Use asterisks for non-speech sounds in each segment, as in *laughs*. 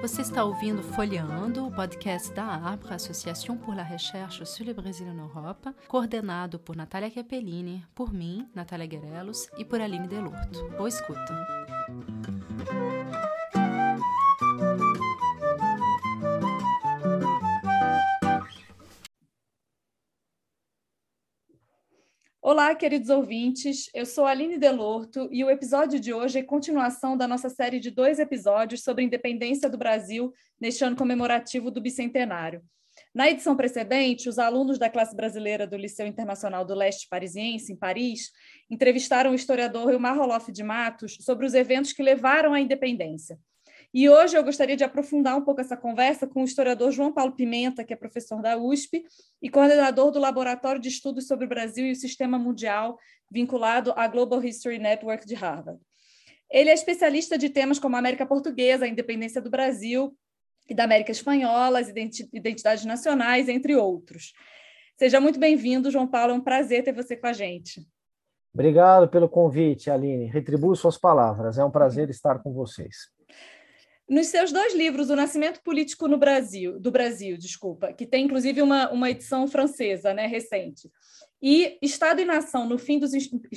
Você está ouvindo Folheando, o podcast da APRA, Associação por la Recherche sur le Brasil en Europa, coordenado por Natália Capellini, por mim, Natália Guerelos, e por Aline Delorto. Boa escuta. Olá, queridos ouvintes. Eu sou Aline Delorto e o episódio de hoje é continuação da nossa série de dois episódios sobre a independência do Brasil neste ano comemorativo do bicentenário. Na edição precedente, os alunos da classe brasileira do Liceu Internacional do Leste Parisiense, em Paris, entrevistaram o historiador Ilmar Roloff de Matos sobre os eventos que levaram à independência. E hoje eu gostaria de aprofundar um pouco essa conversa com o historiador João Paulo Pimenta, que é professor da USP e coordenador do Laboratório de Estudos sobre o Brasil e o Sistema Mundial, vinculado à Global History Network de Harvard. Ele é especialista de temas como a América Portuguesa, a independência do Brasil e da América Espanhola, as identidades nacionais, entre outros. Seja muito bem-vindo, João Paulo. É um prazer ter você com a gente. Obrigado pelo convite, Aline. Retribuo suas palavras. É um prazer estar com vocês. Nos seus dois livros, O Nascimento Político no Brasil, do Brasil, desculpa, que tem inclusive uma, uma edição francesa, né, recente, e Estado e Nação no fim dos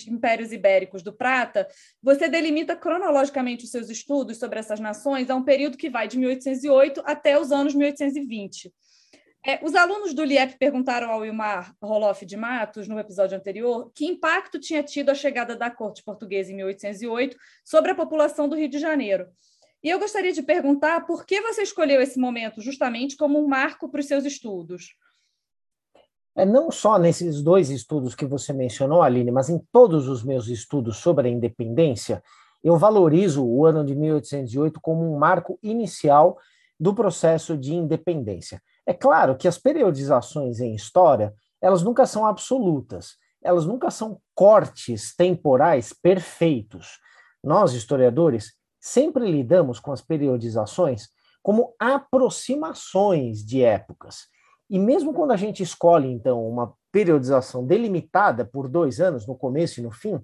Impérios Ibéricos do Prata, você delimita cronologicamente os seus estudos sobre essas nações a um período que vai de 1808 até os anos 1820. É, os alunos do LIEP perguntaram ao Wilmar Roloff de Matos, no episódio anterior, que impacto tinha tido a chegada da corte portuguesa em 1808 sobre a população do Rio de Janeiro. E eu gostaria de perguntar por que você escolheu esse momento justamente como um marco para os seus estudos? É não só nesses dois estudos que você mencionou, Aline, mas em todos os meus estudos sobre a independência, eu valorizo o ano de 1808 como um marco inicial do processo de independência. É claro que as periodizações em história, elas nunca são absolutas, elas nunca são cortes temporais perfeitos. Nós, historiadores, sempre lidamos com as periodizações como aproximações de épocas. E mesmo quando a gente escolhe, então, uma periodização delimitada por dois anos, no começo e no fim,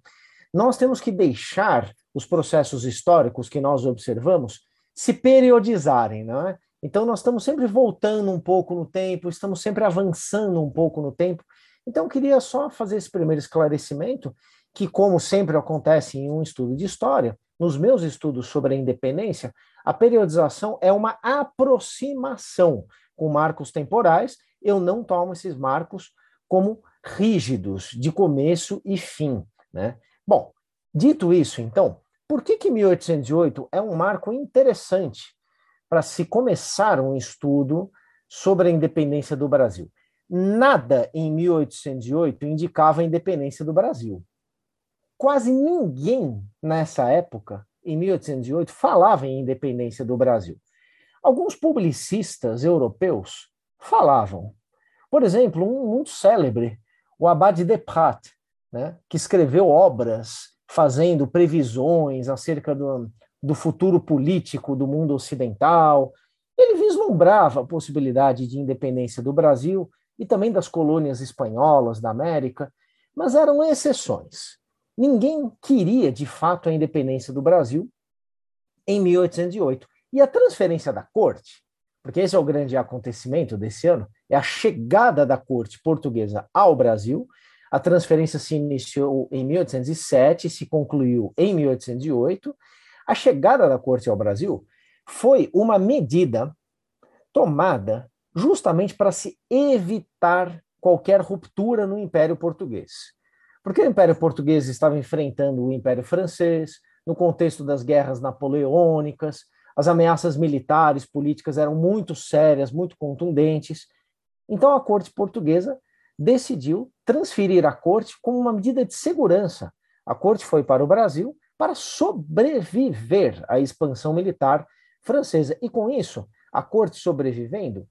nós temos que deixar os processos históricos que nós observamos se periodizarem, não é? Então, nós estamos sempre voltando um pouco no tempo, estamos sempre avançando um pouco no tempo. Então, eu queria só fazer esse primeiro esclarecimento, que, como sempre acontece em um estudo de história, nos meus estudos sobre a independência, a periodização é uma aproximação com marcos temporais. Eu não tomo esses marcos como rígidos, de começo e fim. Né? Bom, dito isso, então, por que, que 1808 é um marco interessante para se começar um estudo sobre a independência do Brasil? Nada em 1808 indicava a independência do Brasil quase ninguém nessa época, em 1808, falava em independência do Brasil. Alguns publicistas europeus falavam. Por exemplo, um muito célebre, o Abade de Prat, né, que escreveu obras fazendo previsões acerca do, do futuro político do mundo ocidental. Ele vislumbrava a possibilidade de independência do Brasil e também das colônias espanholas da América, mas eram exceções. Ninguém queria, de fato, a independência do Brasil em 1808. E a transferência da corte, porque esse é o grande acontecimento desse ano, é a chegada da corte portuguesa ao Brasil. A transferência se iniciou em 1807 e se concluiu em 1808. A chegada da corte ao Brasil foi uma medida tomada justamente para se evitar qualquer ruptura no Império Português. Porque o Império Português estava enfrentando o Império Francês, no contexto das guerras napoleônicas, as ameaças militares, políticas eram muito sérias, muito contundentes. Então a corte portuguesa decidiu transferir a corte como uma medida de segurança. A corte foi para o Brasil para sobreviver à expansão militar francesa. E com isso, a corte sobrevivendo,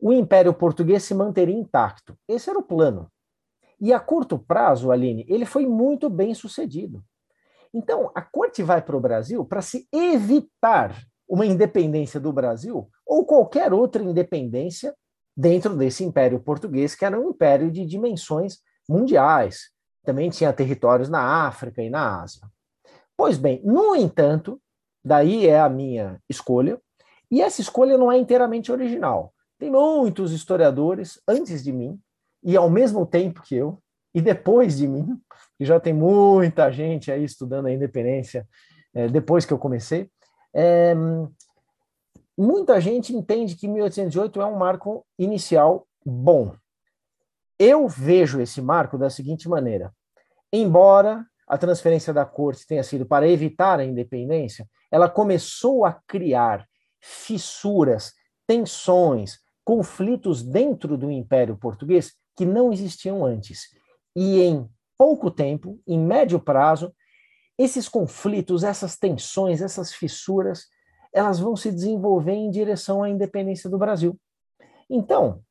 o Império Português se manteria intacto. Esse era o plano. E a curto prazo, Aline, ele foi muito bem sucedido. Então, a corte vai para o Brasil para se evitar uma independência do Brasil ou qualquer outra independência dentro desse império português, que era um império de dimensões mundiais. também tinha territórios na África e na Ásia. Pois bem, no entanto, daí é a minha escolha, e essa escolha não é inteiramente original. Tem muitos historiadores antes de mim, e ao mesmo tempo que eu, e depois de mim, que já tem muita gente aí estudando a independência é, depois que eu comecei, é, muita gente entende que 1808 é um marco inicial bom. Eu vejo esse marco da seguinte maneira: embora a transferência da corte tenha sido para evitar a independência, ela começou a criar fissuras, tensões, conflitos dentro do Império Português que não existiam antes. E em pouco tempo, em médio prazo, esses conflitos, essas tensões, essas fissuras, elas vão se desenvolver em direção à independência do Brasil. Então,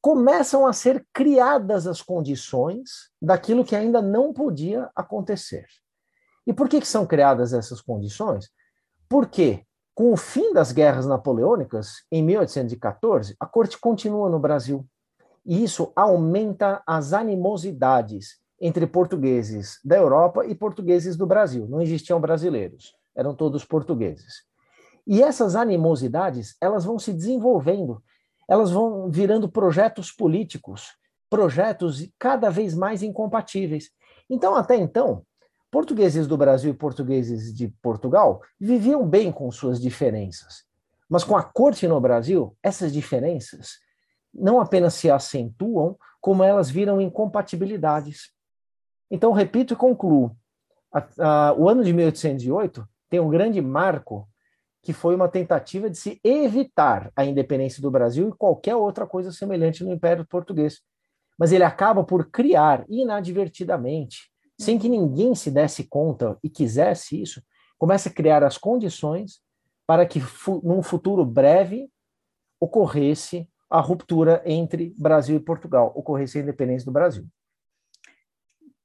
começam a ser criadas as condições daquilo que ainda não podia acontecer. E por que, que são criadas essas condições? Porque, com o fim das guerras napoleônicas, em 1814, a corte continua no Brasil. E isso aumenta as animosidades entre portugueses da Europa e portugueses do Brasil. Não existiam brasileiros, eram todos portugueses. E essas animosidades, elas vão se desenvolvendo elas vão virando projetos políticos, projetos cada vez mais incompatíveis. Então, até então, portugueses do Brasil e portugueses de Portugal viviam bem com suas diferenças. Mas com a corte no Brasil, essas diferenças não apenas se acentuam, como elas viram incompatibilidades. Então, repito e concluo. A, a, o ano de 1808 tem um grande marco que foi uma tentativa de se evitar a independência do Brasil e qualquer outra coisa semelhante no Império Português. Mas ele acaba por criar inadvertidamente, sem que ninguém se desse conta e quisesse isso, começa a criar as condições para que num futuro breve ocorresse a ruptura entre Brasil e Portugal, ocorresse a independência do Brasil.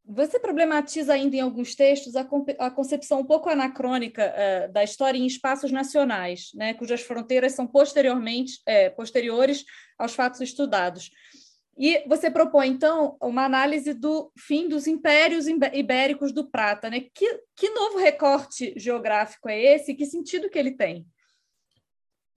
Você problematiza ainda em alguns textos a, a concepção um pouco anacrônica uh, da história em espaços nacionais, né, cujas fronteiras são posteriormente é, posteriores aos fatos estudados. E você propõe, então, uma análise do fim dos impérios ibéricos do Prata. Né? Que, que novo recorte geográfico é esse? Que sentido que ele tem?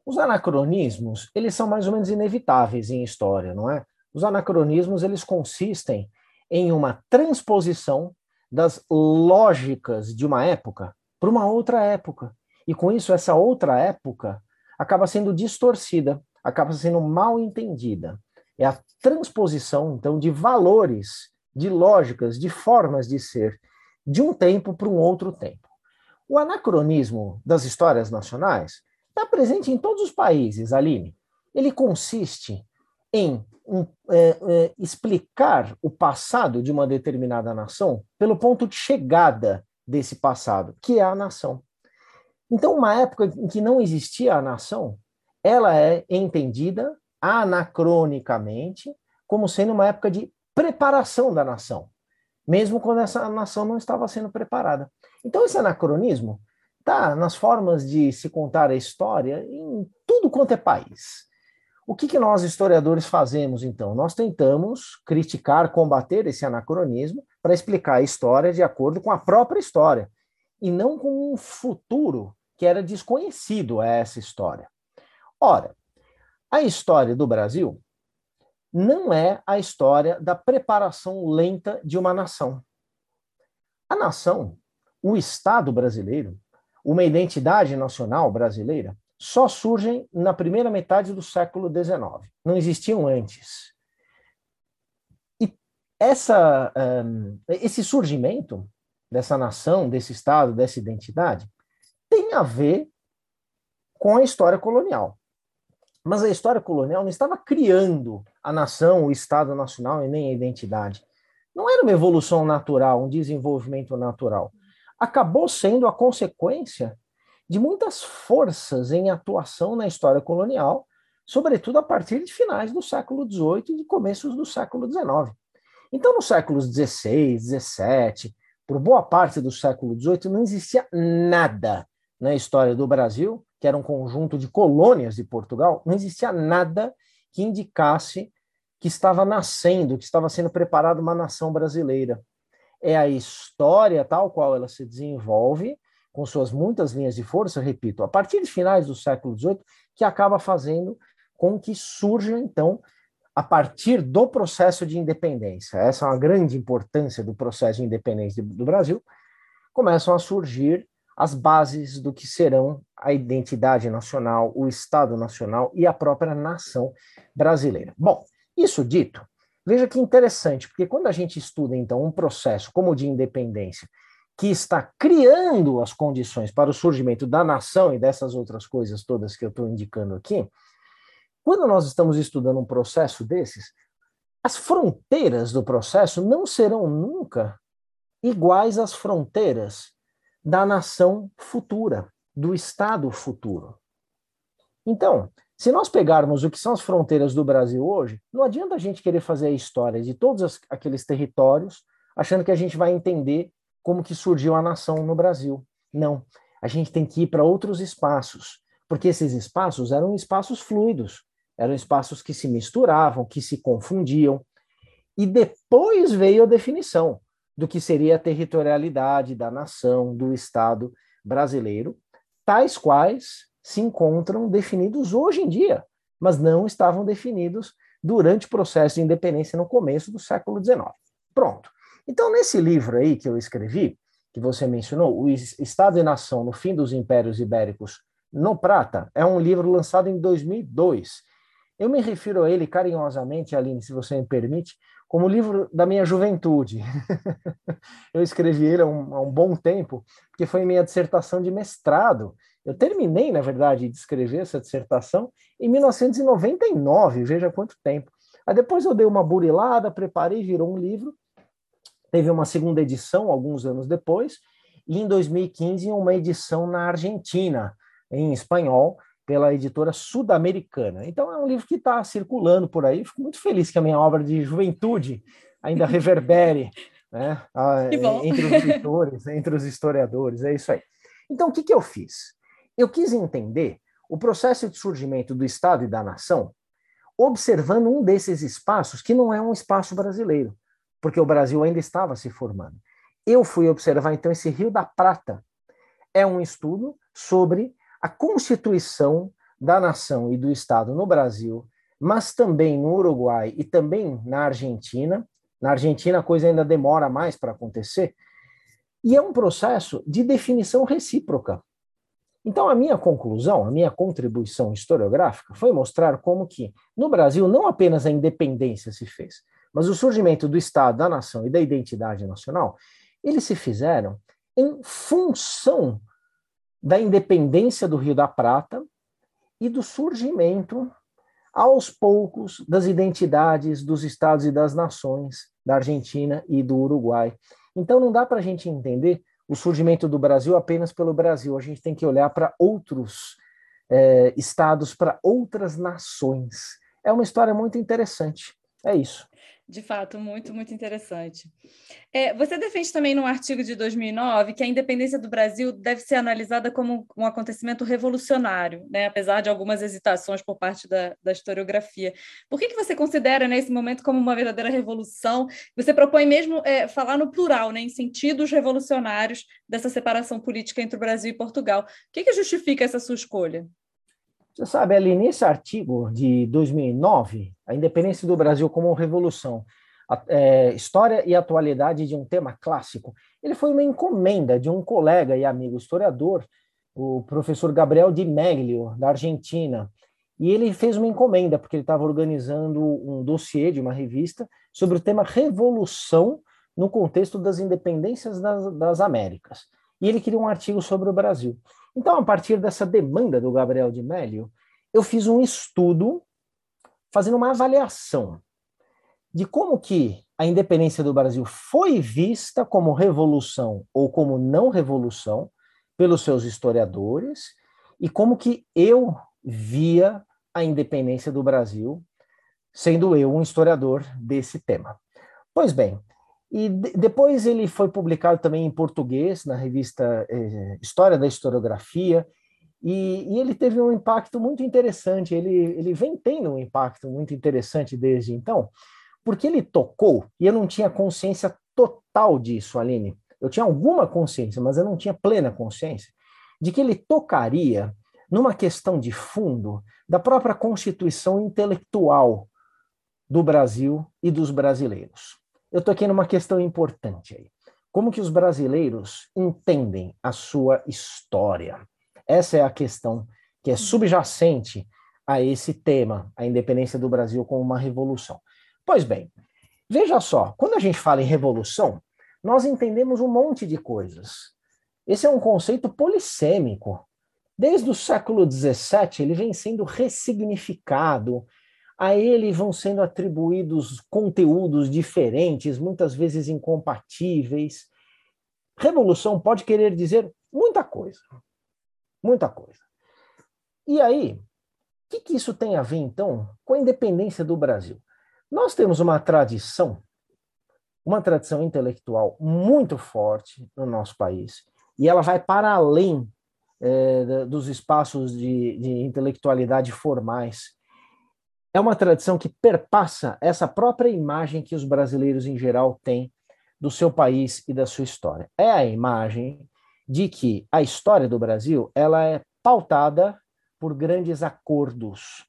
Os anacronismos, eles são mais ou menos inevitáveis em história, não é? Os anacronismos, eles consistem em uma transposição das lógicas de uma época para uma outra época. E com isso, essa outra época acaba sendo distorcida, acaba sendo mal entendida. É a transposição, então, de valores, de lógicas, de formas de ser, de um tempo para um outro tempo. O anacronismo das histórias nacionais está presente em todos os países, Aline. Ele consiste em um, é, é, explicar o passado de uma determinada nação pelo ponto de chegada desse passado, que é a nação. Então, uma época em que não existia a nação, ela é entendida anacronicamente como sendo uma época de preparação da nação, mesmo quando essa nação não estava sendo preparada. Então, esse anacronismo está nas formas de se contar a história em tudo quanto é país. O que, que nós, historiadores, fazemos, então? Nós tentamos criticar, combater esse anacronismo para explicar a história de acordo com a própria história, e não com um futuro que era desconhecido a essa história. Ora, a história do Brasil não é a história da preparação lenta de uma nação. A nação, o Estado brasileiro, uma identidade nacional brasileira, só surgem na primeira metade do século XIX. Não existiam antes. E essa, um, esse surgimento dessa nação, desse Estado, dessa identidade, tem a ver com a história colonial. Mas a história colonial não estava criando a nação, o Estado nacional e nem a identidade. Não era uma evolução natural, um desenvolvimento natural. Acabou sendo a consequência de muitas forças em atuação na história colonial, sobretudo a partir de finais do século XVIII e de começos do século XIX. Então, nos séculos XVI, XVII, por boa parte do século XVIII, não existia nada na história do Brasil, que era um conjunto de colônias de Portugal, não existia nada que indicasse que estava nascendo, que estava sendo preparada uma nação brasileira. É a história tal qual ela se desenvolve, com suas muitas linhas de força, repito, a partir de finais do século XVIII, que acaba fazendo com que surja, então, a partir do processo de independência. Essa é uma grande importância do processo de independência do Brasil. Começam a surgir as bases do que serão a identidade nacional, o Estado nacional e a própria nação brasileira. Bom, isso dito, veja que interessante, porque quando a gente estuda, então, um processo como o de independência, que está criando as condições para o surgimento da nação e dessas outras coisas todas que eu estou indicando aqui, quando nós estamos estudando um processo desses, as fronteiras do processo não serão nunca iguais às fronteiras da nação futura, do Estado futuro. Então, se nós pegarmos o que são as fronteiras do Brasil hoje, não adianta a gente querer fazer a história de todos aqueles territórios achando que a gente vai entender como que surgiu a nação no Brasil. Não, a gente tem que ir para outros espaços, porque esses espaços eram espaços fluidos. Eram espaços que se misturavam, que se confundiam. E depois veio a definição do que seria a territorialidade da nação, do Estado brasileiro, tais quais se encontram definidos hoje em dia, mas não estavam definidos durante o processo de independência no começo do século XIX. Pronto. Então, nesse livro aí que eu escrevi, que você mencionou, O Estado e Nação no Fim dos Impérios Ibéricos no Prata, é um livro lançado em 2002 eu me refiro a ele carinhosamente, Aline, se você me permite, como livro da minha juventude. *laughs* eu escrevi ele há um, há um, bom tempo, porque foi minha dissertação de mestrado. Eu terminei, na verdade, de escrever essa dissertação em 1999, veja quanto tempo. Aí depois eu dei uma burilada, preparei, virou um livro. Teve uma segunda edição alguns anos depois, e em 2015 uma edição na Argentina, em espanhol, pela editora Sudamericana. Então é um livro que está circulando por aí. Fico muito feliz que a minha obra de juventude ainda reverbere *laughs* né, entre os leitores, entre os historiadores. É isso aí. Então o que, que eu fiz? Eu quis entender o processo de surgimento do Estado e da nação observando um desses espaços que não é um espaço brasileiro, porque o Brasil ainda estava se formando. Eu fui observar então esse Rio da Prata. É um estudo sobre a constituição da nação e do Estado no Brasil, mas também no Uruguai e também na Argentina. Na Argentina a coisa ainda demora mais para acontecer. E é um processo de definição recíproca. Então, a minha conclusão, a minha contribuição historiográfica foi mostrar como que, no Brasil, não apenas a independência se fez, mas o surgimento do Estado, da nação e da identidade nacional, eles se fizeram em função da independência do Rio da Prata e do surgimento, aos poucos, das identidades dos estados e das nações da Argentina e do Uruguai. Então, não dá para a gente entender o surgimento do Brasil apenas pelo Brasil, a gente tem que olhar para outros é, estados, para outras nações. É uma história muito interessante. É isso. De fato, muito, muito interessante. É, você defende também num artigo de 2009 que a independência do Brasil deve ser analisada como um acontecimento revolucionário, né? apesar de algumas hesitações por parte da, da historiografia. Por que, que você considera nesse momento como uma verdadeira revolução? Você propõe mesmo é, falar no plural, né? em sentidos revolucionários dessa separação política entre o Brasil e Portugal. O que, que justifica essa sua escolha? Você sabe, ali nesse artigo de 2009, A Independência do Brasil como Revolução, a, é, História e Atualidade de um Tema Clássico, ele foi uma encomenda de um colega e amigo historiador, o professor Gabriel Di Meglio, da Argentina. E ele fez uma encomenda, porque ele estava organizando um dossiê de uma revista sobre o tema revolução no contexto das independências das, das Américas. E ele queria um artigo sobre o Brasil. Então, a partir dessa demanda do Gabriel de Mélio, eu fiz um estudo fazendo uma avaliação de como que a independência do Brasil foi vista como revolução ou como não revolução pelos seus historiadores e como que eu via a independência do Brasil, sendo eu um historiador desse tema. Pois bem, e depois ele foi publicado também em português na revista eh, História da Historiografia, e, e, ele teve um impacto muito interessante. Ele, ele vem tendo um impacto muito interessante desde então, porque ele tocou, e eu não tinha consciência total total disso, Aline. Eu tinha alguma consciência, mas eu não tinha plena consciência de que ele tocaria numa questão de fundo da própria constituição intelectual do Brasil e dos brasileiros. Eu toquei numa questão importante aí. Como que os brasileiros entendem a sua história? Essa é a questão que é subjacente a esse tema, a independência do Brasil como uma revolução. Pois bem, veja só, quando a gente fala em revolução, nós entendemos um monte de coisas. Esse é um conceito polissêmico. Desde o século XVII, ele vem sendo ressignificado, a ele vão sendo atribuídos conteúdos diferentes, muitas vezes incompatíveis. Revolução pode querer dizer muita coisa. Muita coisa. E aí, o que, que isso tem a ver, então, com a independência do Brasil? Nós temos uma tradição, uma tradição intelectual muito forte no nosso país, e ela vai para além é, dos espaços de, de intelectualidade formais. É uma tradição que perpassa essa própria imagem que os brasileiros em geral têm do seu país e da sua história. É a imagem de que a história do Brasil ela é pautada por grandes acordos.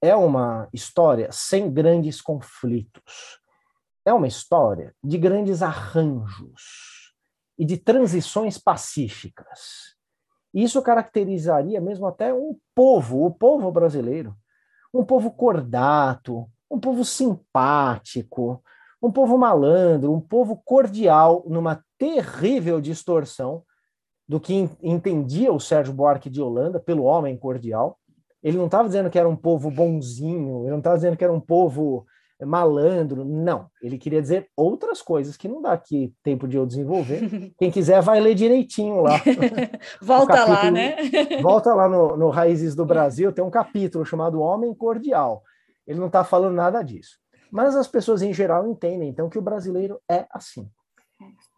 É uma história sem grandes conflitos. É uma história de grandes arranjos e de transições pacíficas. Isso caracterizaria mesmo até um povo, o povo brasileiro, um povo cordato, um povo simpático, um povo malandro, um povo cordial, numa terrível distorção do que entendia o Sérgio Buarque de Holanda pelo homem cordial. Ele não estava dizendo que era um povo bonzinho, ele não estava dizendo que era um povo malandro, não. Ele queria dizer outras coisas que não dá aqui tempo de eu desenvolver. *laughs* Quem quiser vai ler direitinho lá. *laughs* volta capítulo, lá, né? *laughs* volta lá no, no Raízes do Brasil, tem um capítulo chamado Homem Cordial. Ele não está falando nada disso. Mas as pessoas em geral entendem, então, que o brasileiro é assim.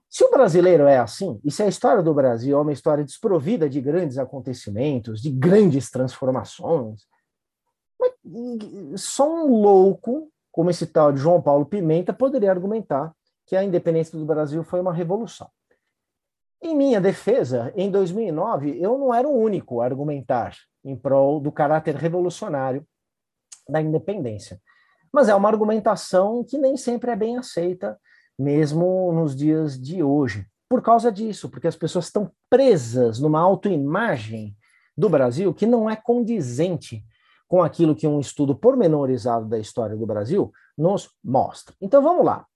Se o brasileiro é assim, e se a história do Brasil é uma história desprovida de grandes acontecimentos, de grandes transformações, só um louco, como esse tal de João Paulo Pimenta, poderia argumentar que a independência do Brasil foi uma revolução. Em minha defesa, em 2009, eu não era o único a argumentar em prol do caráter revolucionário da independência. Mas é uma argumentação que nem sempre é bem aceita mesmo nos dias de hoje. Por causa disso, porque as pessoas estão presas numa autoimagem do Brasil que não é condizente com aquilo que um estudo pormenorizado da história do Brasil nos mostra. Então vamos lá.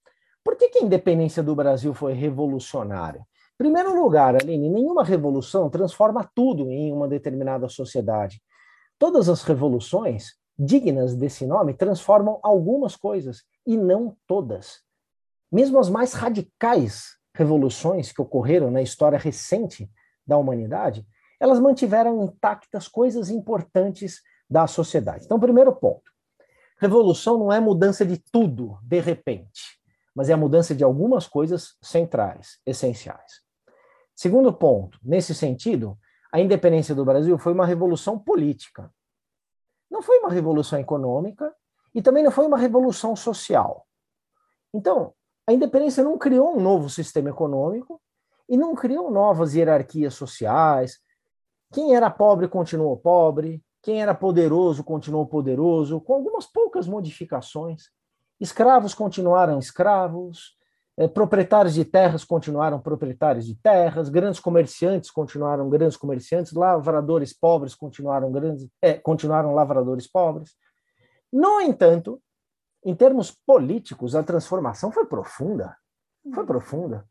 Por que, que a independência do Brasil foi revolucionária? Em primeiro lugar, Aline, nenhuma revolução transforma tudo em uma determinada sociedade. Todas as revoluções dignas desse nome transformam algumas coisas e não todas. Mesmo as mais radicais revoluções que ocorreram na história recente da humanidade, elas mantiveram intactas coisas importantes da sociedade. Então, primeiro ponto: revolução não é mudança de tudo de repente, mas é a mudança de algumas coisas centrais, essenciais. Segundo ponto, nesse sentido, a independência do Brasil foi uma revolução política. Não foi uma revolução econômica e também não foi uma revolução social. Então, a independência não criou um novo sistema econômico e não criou novas hierarquias sociais. Quem era pobre continuou pobre, quem era poderoso continuou poderoso, com algumas poucas modificações. Escravos continuaram escravos, eh, proprietários de terras continuaram proprietários de terras, grandes comerciantes continuaram grandes comerciantes, lavradores pobres continuaram grandes, eh, continuaram lavradores pobres. No entanto, em termos políticos, a transformação foi profunda. Foi hum. profunda.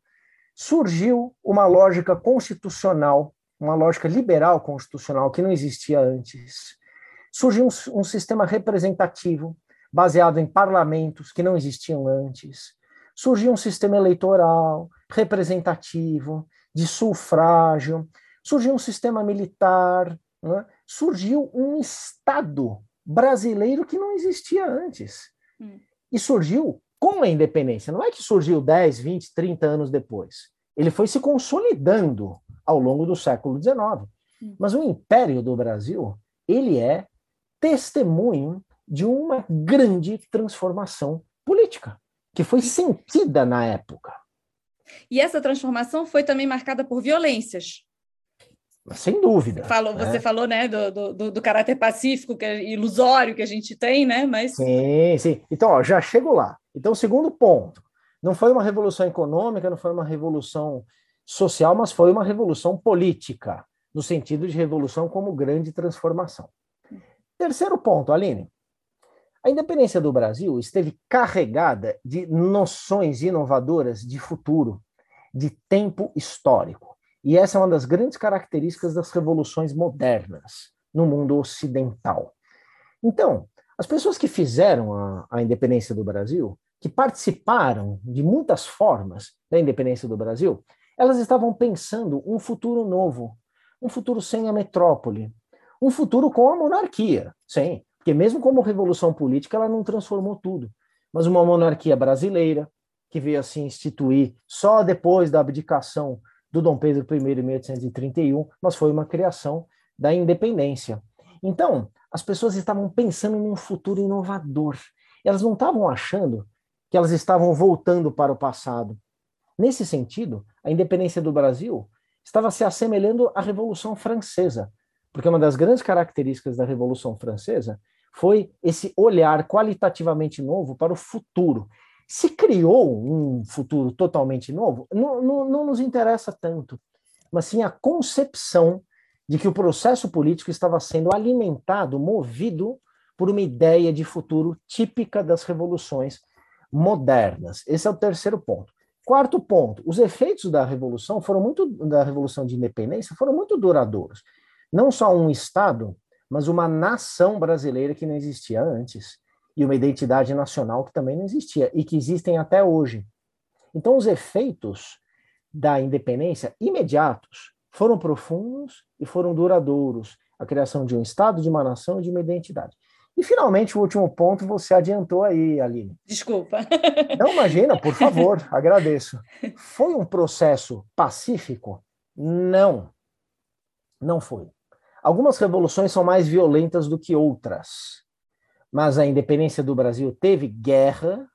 Surgiu uma lógica constitucional, uma lógica liberal constitucional que não existia antes. Surgiu um, um sistema representativo baseado em parlamentos que não existiam antes. Surgiu um sistema eleitoral representativo, de sufrágio. Surgiu um sistema militar. Né? Surgiu um Estado brasileiro que não existia antes. Hum. E surgiu com a independência. Não é que surgiu 10, 20, 30 anos depois. Ele foi se consolidando ao longo do século XIX. Hum. Mas o Império do Brasil, ele é testemunho de uma grande transformação política, que foi sentida na época. E essa transformação foi também marcada por violências. Sem dúvida. Falou, né? Você falou né, do, do, do, caráter pacífico, que é ilusório que a gente tem, né? Mas... Sim, sim. Então, ó, já chego lá. Então, segundo ponto, não foi uma revolução econômica, não foi uma revolução social, mas foi uma revolução política, no sentido de revolução como grande transformação. Terceiro ponto, Aline. A independência do Brasil esteve carregada de noções inovadoras de futuro, de tempo histórico. E essa é uma das grandes características das revoluções modernas no mundo ocidental. Então, as pessoas que fizeram a, a independência do Brasil, que participaram de muitas formas da independência do Brasil, elas estavam pensando um futuro novo, um futuro sem a metrópole, um futuro com a monarquia, sim, porque mesmo como revolução política, ela não transformou tudo, mas uma monarquia brasileira, que veio a se instituir só depois da abdicação do Dom Pedro I em 1831, mas foi uma criação da independência. Então, as pessoas estavam pensando num futuro inovador. Elas não estavam achando que elas estavam voltando para o passado. Nesse sentido, a independência do Brasil estava se assemelhando à Revolução Francesa, porque uma das grandes características da Revolução Francesa foi esse olhar qualitativamente novo para o futuro. Se criou um futuro totalmente novo, não, não, não nos interessa tanto, mas sim a concepção de que o processo político estava sendo alimentado, movido por uma ideia de futuro típica das revoluções modernas. Esse é o terceiro ponto. Quarto ponto, os efeitos da revolução foram muito da revolução de independência foram muito duradouros. Não só um estado, mas uma nação brasileira que não existia antes e uma identidade nacional que também não existia e que existem até hoje. Então os efeitos da independência imediatos foram profundos e foram duradouros. A criação de um estado, de uma nação e de uma identidade. E, finalmente, o último ponto você adiantou aí, Aline. Desculpa. Não, imagina, por *laughs* favor, agradeço. Foi um processo pacífico? Não. Não foi. Algumas revoluções são mais violentas do que outras. Mas a independência do Brasil teve guerra,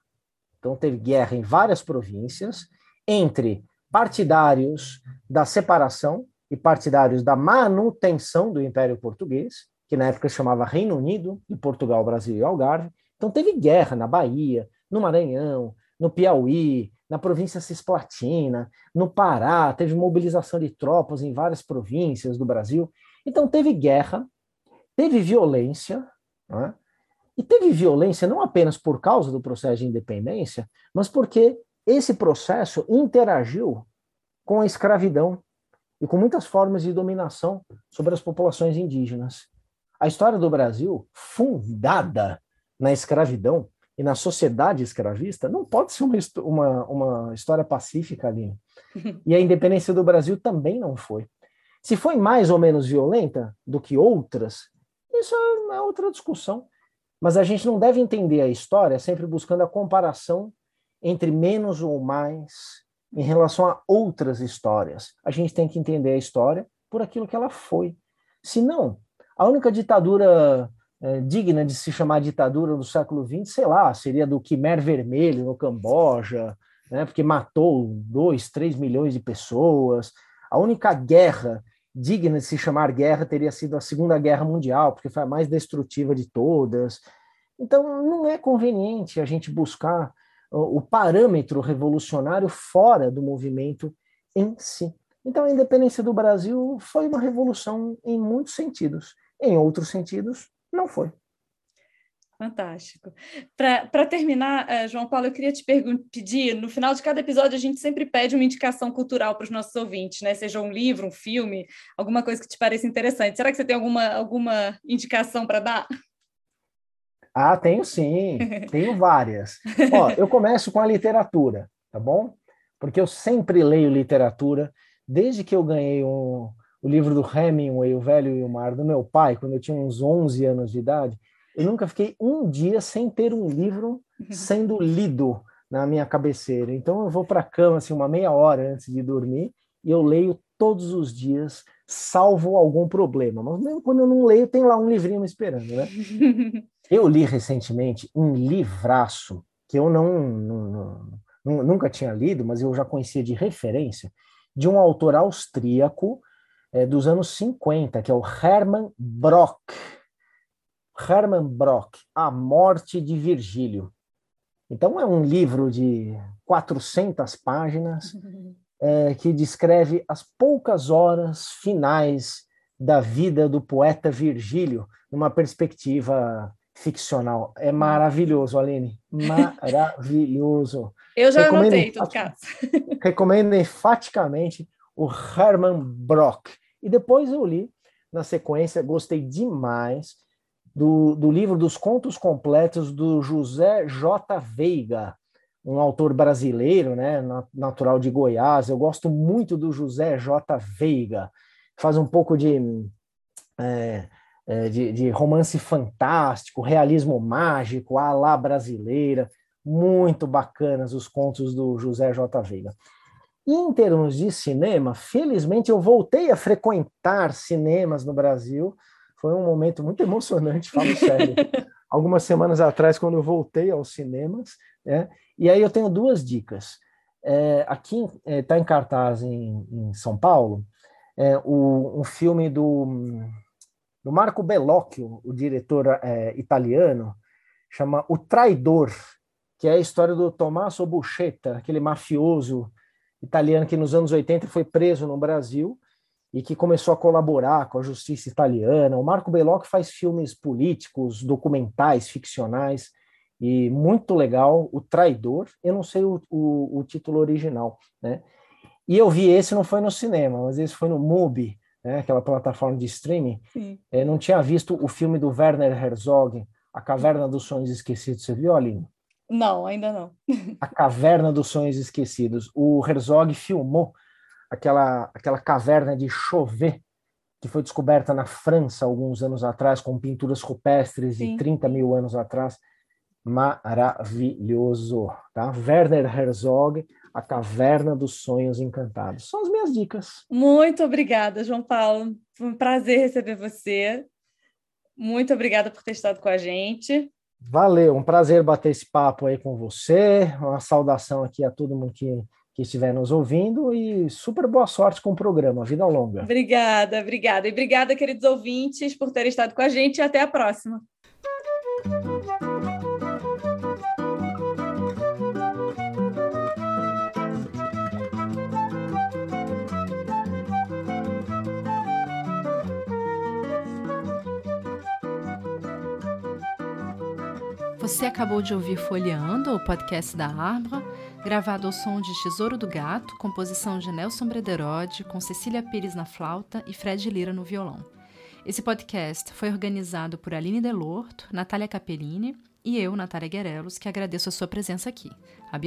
então teve guerra em várias províncias, entre partidários da separação e partidários da manutenção do Império Português, que na época chamava Reino Unido, e Portugal, Brasil e Algarve. Então teve guerra na Bahia, no Maranhão, no Piauí, na província Cisplatina, no Pará, teve mobilização de tropas em várias províncias do Brasil. Então teve guerra, teve violência, né? e teve violência não apenas por causa do processo de independência, mas porque esse processo interagiu com a escravidão e com muitas formas de dominação sobre as populações indígenas. A história do Brasil, fundada na escravidão e na sociedade escravista, não pode ser uma, uma, uma história pacífica ali. *laughs* E a independência do Brasil também não foi. Se foi mais ou menos violenta do que outras, isso é outra discussão. Mas a gente não deve entender a história sempre buscando a comparação entre menos ou mais em relação a outras histórias. A gente tem que entender a história por aquilo que ela foi. Se não, a única ditadura é, digna de se chamar ditadura do século XX, sei lá, seria do Khmer Vermelho no Camboja, né, porque matou dois, três milhões de pessoas. A única guerra digna de se chamar guerra teria sido a Segunda Guerra Mundial, porque foi a mais destrutiva de todas. Então, não é conveniente a gente buscar o parâmetro revolucionário fora do movimento em si. Então, a independência do Brasil foi uma revolução em muitos sentidos. Em outros sentidos, não foi. Fantástico. Para terminar, uh, João Paulo, eu queria te pedir, no final de cada episódio, a gente sempre pede uma indicação cultural para os nossos ouvintes, né? Seja um livro, um filme, alguma coisa que te pareça interessante. Será que você tem alguma, alguma indicação para dar? Ah, tenho sim, *laughs* tenho várias. Ó, eu começo com a literatura, tá bom? Porque eu sempre leio literatura, desde que eu ganhei um, o livro do Hemingway, O Velho e o Mar, do meu pai, quando eu tinha uns 11 anos de idade, eu nunca fiquei um dia sem ter um livro *laughs* sendo lido na minha cabeceira. Então eu vou para a cama assim uma meia hora antes de dormir e eu leio todos os dias, salvo algum problema. Mas mesmo quando eu não leio, tem lá um livrinho me esperando, né? *laughs* Eu li recentemente um livraço que eu não, não, nunca tinha lido, mas eu já conhecia de referência, de um autor austríaco é, dos anos 50, que é o Hermann Brock. Hermann Brock, A Morte de Virgílio. Então, é um livro de 400 páginas é, que descreve as poucas horas finais da vida do poeta Virgílio, numa perspectiva ficcional. É maravilhoso, Aline. Maravilhoso. Eu já recomendo anotei, todo caso. recomendo enfaticamente o Herman Brock. E depois eu li, na sequência, gostei demais do, do livro dos contos completos do José J. Veiga, um autor brasileiro, né, natural de Goiás. Eu gosto muito do José J. Veiga. Faz um pouco de, é, é, de, de, romance fantástico, realismo mágico, a lá brasileira. Muito bacanas os contos do José J. Veiga. Em termos de cinema, felizmente eu voltei a frequentar cinemas no Brasil foi um momento muito emocionante, falo *laughs* sério. Algumas semanas atrás, quando eu voltei aos cinemas, né? e aí eu tenho duas dicas. É, aqui está é, em cartaz em, em São Paulo é, o, um filme do, do Marco Bellocchio, o diretor é, italiano, chama O Traidor, que é a história do Tommaso Buscetta, aquele mafioso italiano que nos anos 80 foi preso no Brasil e que começou a colaborar com a justiça italiana. O Marco Bellocchio faz filmes políticos, documentais, ficcionais, e muito legal. O Traidor, eu não sei o, o, o título original, né? E eu vi esse, não foi no cinema, mas esse foi no MUBI, né, aquela plataforma de streaming. Eu não tinha visto o filme do Werner Herzog, A Caverna dos Sonhos Esquecidos. Você viu, Aline? Não, ainda não. A Caverna dos Sonhos Esquecidos. O Herzog filmou aquela, aquela caverna de Chauvet, que foi descoberta na França alguns anos atrás, com pinturas rupestres Sim. de 30 mil anos atrás. Maravilhoso, tá? Werner Herzog, A Caverna dos Sonhos Encantados. São as minhas dicas. Muito obrigada, João Paulo. Foi um prazer receber você. Muito obrigada por ter estado com a gente. Valeu, um prazer bater esse papo aí com você. Uma saudação aqui a todo mundo que que estiver nos ouvindo e super boa sorte com o programa. Vida longa. Obrigada, obrigada. E obrigada, queridos ouvintes, por terem estado com a gente e até a próxima. Você acabou de ouvir Folheando, o podcast da Arbra, gravado ao som de Tesouro do Gato, composição de Nelson Brederode, com Cecília Pires na flauta e Fred Lira no violão. Esse podcast foi organizado por Aline Delorto, Natália Capellini e eu, Natália Guerelos, que agradeço a sua presença aqui. A